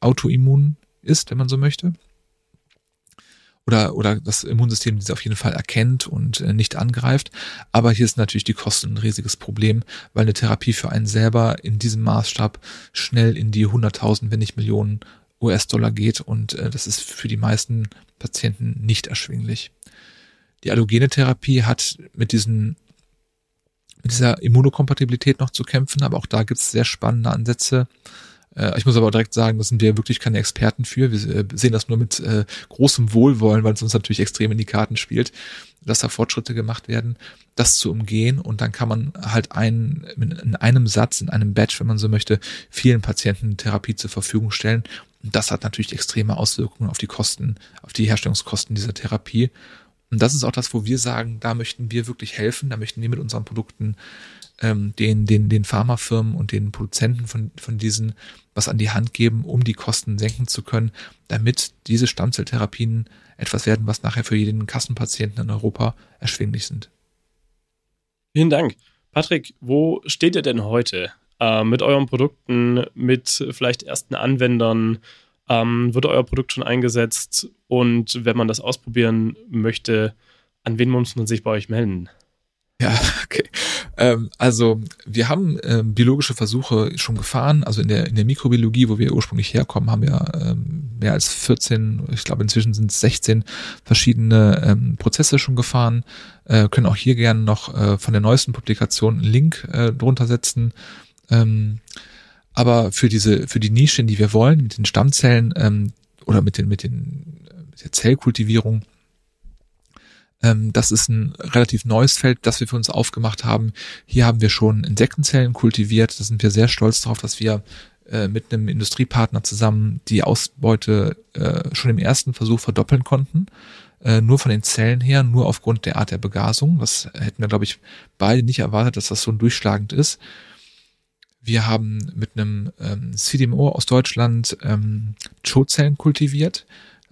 autoimmun ist, wenn man so möchte oder, oder das Immunsystem diese auf jeden Fall erkennt und äh, nicht angreift. Aber hier ist natürlich die Kosten ein riesiges Problem, weil eine Therapie für einen selber in diesem Maßstab schnell in die 100.000, wenn nicht Millionen US-Dollar geht und äh, das ist für die meisten Patienten nicht erschwinglich. Die allogene Therapie hat mit diesen mit dieser Immunokompatibilität noch zu kämpfen, aber auch da gibt es sehr spannende Ansätze. Äh, ich muss aber direkt sagen, das sind wir wirklich keine Experten für. Wir äh, sehen das nur mit äh, großem Wohlwollen, weil es uns natürlich extrem in die Karten spielt, dass da Fortschritte gemacht werden, das zu umgehen. Und dann kann man halt einen, in einem Satz, in einem Batch, wenn man so möchte, vielen Patienten Therapie zur Verfügung stellen. Und das hat natürlich extreme Auswirkungen auf die Kosten, auf die Herstellungskosten dieser Therapie. Und das ist auch das, wo wir sagen, da möchten wir wirklich helfen, da möchten wir mit unseren Produkten ähm, den, den, den Pharmafirmen und den Produzenten von, von diesen was an die Hand geben, um die Kosten senken zu können, damit diese Stammzelltherapien etwas werden, was nachher für jeden Kassenpatienten in Europa erschwinglich sind. Vielen Dank. Patrick, wo steht ihr denn heute äh, mit euren Produkten, mit vielleicht ersten Anwendern? Ähm, wird euer Produkt schon eingesetzt? Und wenn man das ausprobieren möchte, an wen muss man sich bei euch melden? Ja, <laughs> okay. Ähm, also wir haben ähm, biologische Versuche schon gefahren. Also in der, in der Mikrobiologie, wo wir ursprünglich herkommen, haben wir ähm, mehr als 14, ich glaube inzwischen sind es 16 verschiedene ähm, Prozesse schon gefahren. Äh, können auch hier gerne noch äh, von der neuesten Publikation einen Link äh, drunter setzen. Ähm, aber für diese, für die Nische, die wir wollen, mit den Stammzellen ähm, oder mit den, mit den mit der Zellkultivierung, ähm, das ist ein relativ neues Feld, das wir für uns aufgemacht haben. Hier haben wir schon Insektenzellen kultiviert. Da sind wir sehr stolz darauf, dass wir äh, mit einem Industriepartner zusammen die Ausbeute äh, schon im ersten Versuch verdoppeln konnten. Äh, nur von den Zellen her, nur aufgrund der Art der Begasung. Das hätten wir, glaube ich, beide nicht erwartet, dass das so durchschlagend ist. Wir haben mit einem ähm, CDMO aus Deutschland ähm, Cho-Zellen kultiviert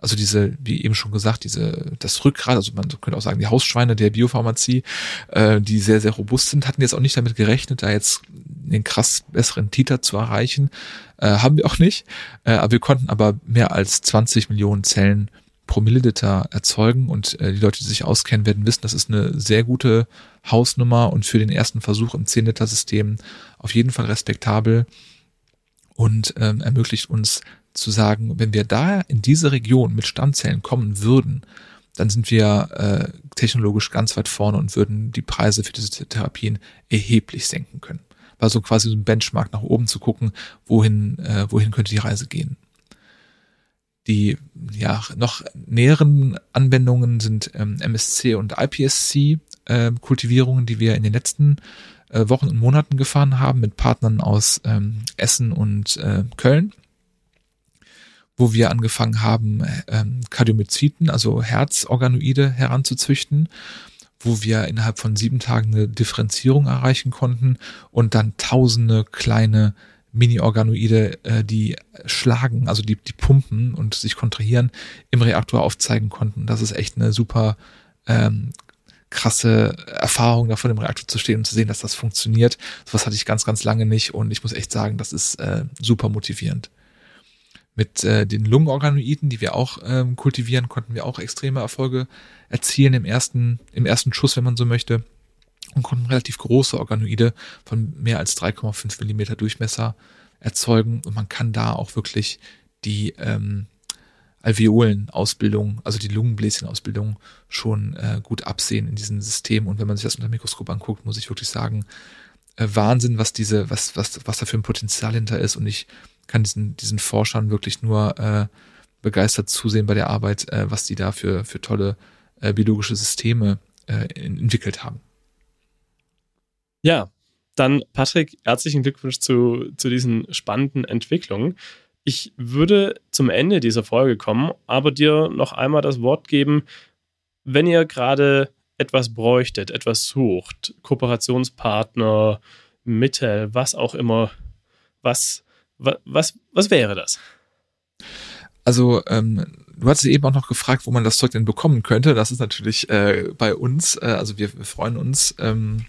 also diese, wie eben schon gesagt, diese, das Rückgrat, also man könnte auch sagen, die Hausschweine der Biopharmazie, äh, die sehr, sehr robust sind, hatten jetzt auch nicht damit gerechnet, da jetzt den krass besseren Titer zu erreichen. Äh, haben wir auch nicht. Äh, aber wir konnten aber mehr als 20 Millionen Zellen pro Milliliter erzeugen und äh, die Leute, die sich auskennen, werden wissen, das ist eine sehr gute Hausnummer und für den ersten Versuch im 10-Liter-System auf jeden Fall respektabel und ähm, ermöglicht uns zu sagen, wenn wir da in diese Region mit Stammzellen kommen würden, dann sind wir äh, technologisch ganz weit vorne und würden die Preise für diese Therapien erheblich senken können. War so quasi so ein Benchmark nach oben zu gucken, wohin, äh, wohin könnte die Reise gehen. Die ja noch näheren Anwendungen sind ähm, MSC und IPSC äh, Kultivierungen, die wir in den letzten äh, Wochen und Monaten gefahren haben mit Partnern aus ähm, Essen und äh, Köln wo wir angefangen haben, ähm, Kardiomyziten, also Herzorganoide heranzuzüchten, wo wir innerhalb von sieben Tagen eine Differenzierung erreichen konnten und dann tausende kleine Mini-Organoide, äh, die schlagen, also die, die pumpen und sich kontrahieren, im Reaktor aufzeigen konnten. Das ist echt eine super ähm, krasse Erfahrung, da vor dem Reaktor zu stehen und zu sehen, dass das funktioniert. Was hatte ich ganz, ganz lange nicht und ich muss echt sagen, das ist äh, super motivierend. Mit äh, den Lungenorganoiden, die wir auch ähm, kultivieren, konnten wir auch extreme Erfolge erzielen im ersten, im ersten Schuss, wenn man so möchte. Und konnten relativ große Organoide von mehr als 3,5 Millimeter Durchmesser erzeugen. Und man kann da auch wirklich die ähm, Alveolen-Ausbildung, also die Lungenbläschen-Ausbildung schon äh, gut absehen in diesem System. Und wenn man sich das unter dem Mikroskop anguckt, muss ich wirklich sagen, äh, Wahnsinn, was diese, was, was, was da für ein Potenzial hinter ist. Und ich kann diesen, diesen Forschern wirklich nur äh, begeistert zusehen bei der Arbeit, äh, was die da für, für tolle äh, biologische Systeme äh, entwickelt haben. Ja, dann Patrick, herzlichen Glückwunsch zu, zu diesen spannenden Entwicklungen. Ich würde zum Ende dieser Folge kommen, aber dir noch einmal das Wort geben, wenn ihr gerade etwas bräuchtet, etwas sucht, Kooperationspartner, Mittel, was auch immer, was was, was wäre das? Also, ähm, du hast eben auch noch gefragt, wo man das Zeug denn bekommen könnte. Das ist natürlich äh, bei uns, äh, also wir, wir freuen uns ähm,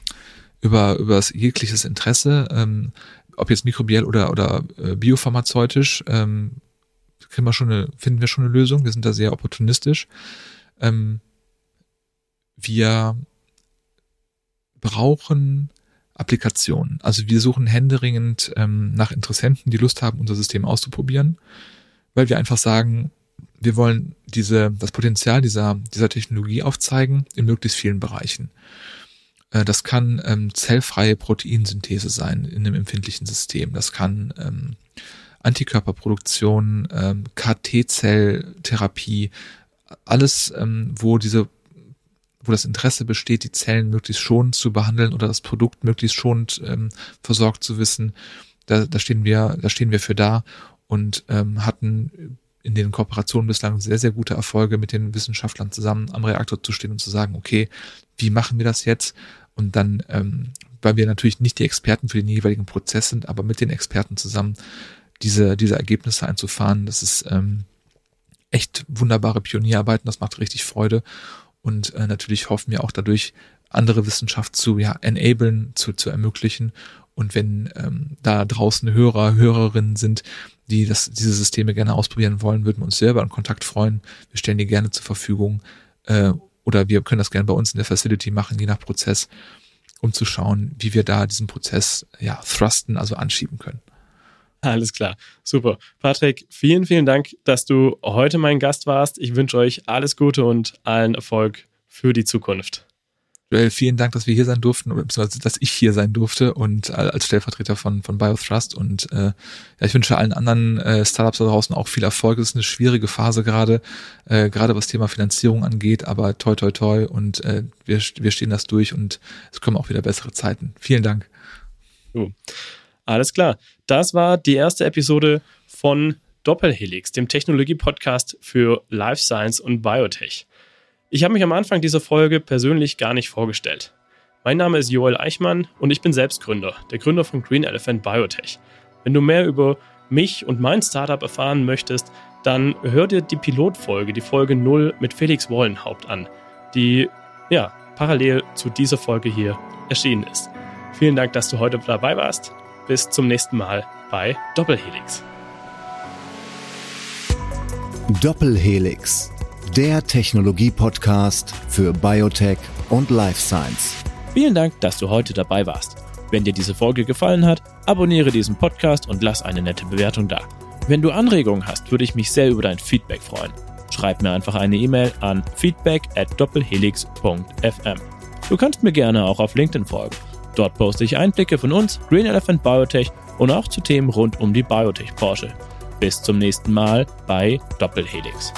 über, über jegliches Interesse, ähm, ob jetzt mikrobiell oder, oder äh, biopharmazeutisch, ähm, wir schon eine, finden wir schon eine Lösung. Wir sind da sehr opportunistisch. Ähm, wir brauchen Applikationen. Also wir suchen händeringend ähm, nach Interessenten, die Lust haben, unser System auszuprobieren, weil wir einfach sagen, wir wollen diese, das Potenzial dieser, dieser Technologie aufzeigen in möglichst vielen Bereichen. Äh, das kann ähm, zellfreie Proteinsynthese sein in einem empfindlichen System. Das kann ähm, Antikörperproduktion, ähm, KT-Zelltherapie, alles, ähm, wo diese wo das Interesse besteht, die Zellen möglichst schonend zu behandeln oder das Produkt möglichst schonend ähm, versorgt zu wissen. Da, da stehen wir, da stehen wir für da und ähm, hatten in den Kooperationen bislang sehr, sehr gute Erfolge mit den Wissenschaftlern zusammen am Reaktor zu stehen und zu sagen, okay, wie machen wir das jetzt? Und dann, ähm, weil wir natürlich nicht die Experten für den jeweiligen Prozess sind, aber mit den Experten zusammen diese, diese Ergebnisse einzufahren, das ist ähm, echt wunderbare Pionierarbeiten, das macht richtig Freude. Und äh, natürlich hoffen wir auch dadurch andere Wissenschaft zu ja, enablen, zu, zu ermöglichen. Und wenn ähm, da draußen Hörer, Hörerinnen sind, die das, diese Systeme gerne ausprobieren wollen, würden wir uns selber in Kontakt freuen. Wir stellen die gerne zur Verfügung. Äh, oder wir können das gerne bei uns in der Facility machen, je nach Prozess, um zu schauen, wie wir da diesen Prozess ja thrusten, also anschieben können. Alles klar, super. Patrick, vielen, vielen Dank, dass du heute mein Gast warst. Ich wünsche euch alles Gute und allen Erfolg für die Zukunft. Joel, vielen Dank, dass wir hier sein durften, beziehungsweise dass ich hier sein durfte und als Stellvertreter von, von BioThrust. Und äh, ja, ich wünsche allen anderen äh, Startups da draußen auch viel Erfolg. Es ist eine schwierige Phase gerade, äh, gerade was Thema Finanzierung angeht, aber toi toi toi und äh, wir, wir stehen das durch und es kommen auch wieder bessere Zeiten. Vielen Dank. Uh, alles klar. Das war die erste Episode von Doppelhelix, dem Technologie-Podcast für Life Science und Biotech. Ich habe mich am Anfang dieser Folge persönlich gar nicht vorgestellt. Mein Name ist Joel Eichmann und ich bin selbst Gründer, der Gründer von Green Elephant Biotech. Wenn du mehr über mich und mein Startup erfahren möchtest, dann hör dir die Pilotfolge, die Folge 0 mit Felix Wollenhaupt an, die ja parallel zu dieser Folge hier erschienen ist. Vielen Dank, dass du heute dabei warst. Bis zum nächsten Mal bei Doppelhelix. Doppelhelix der Technologie-Podcast für Biotech und Life Science. Vielen Dank, dass du heute dabei warst. Wenn dir diese Folge gefallen hat, abonniere diesen Podcast und lass eine nette Bewertung da. Wenn du Anregungen hast, würde ich mich sehr über dein Feedback freuen. Schreib mir einfach eine E-Mail an feedback at doppelhelix.fm. Du kannst mir gerne auch auf LinkedIn folgen. Dort poste ich Einblicke von uns, Green Elephant Biotech und auch zu Themen rund um die Biotech-Branche. Bis zum nächsten Mal bei Doppelhelix.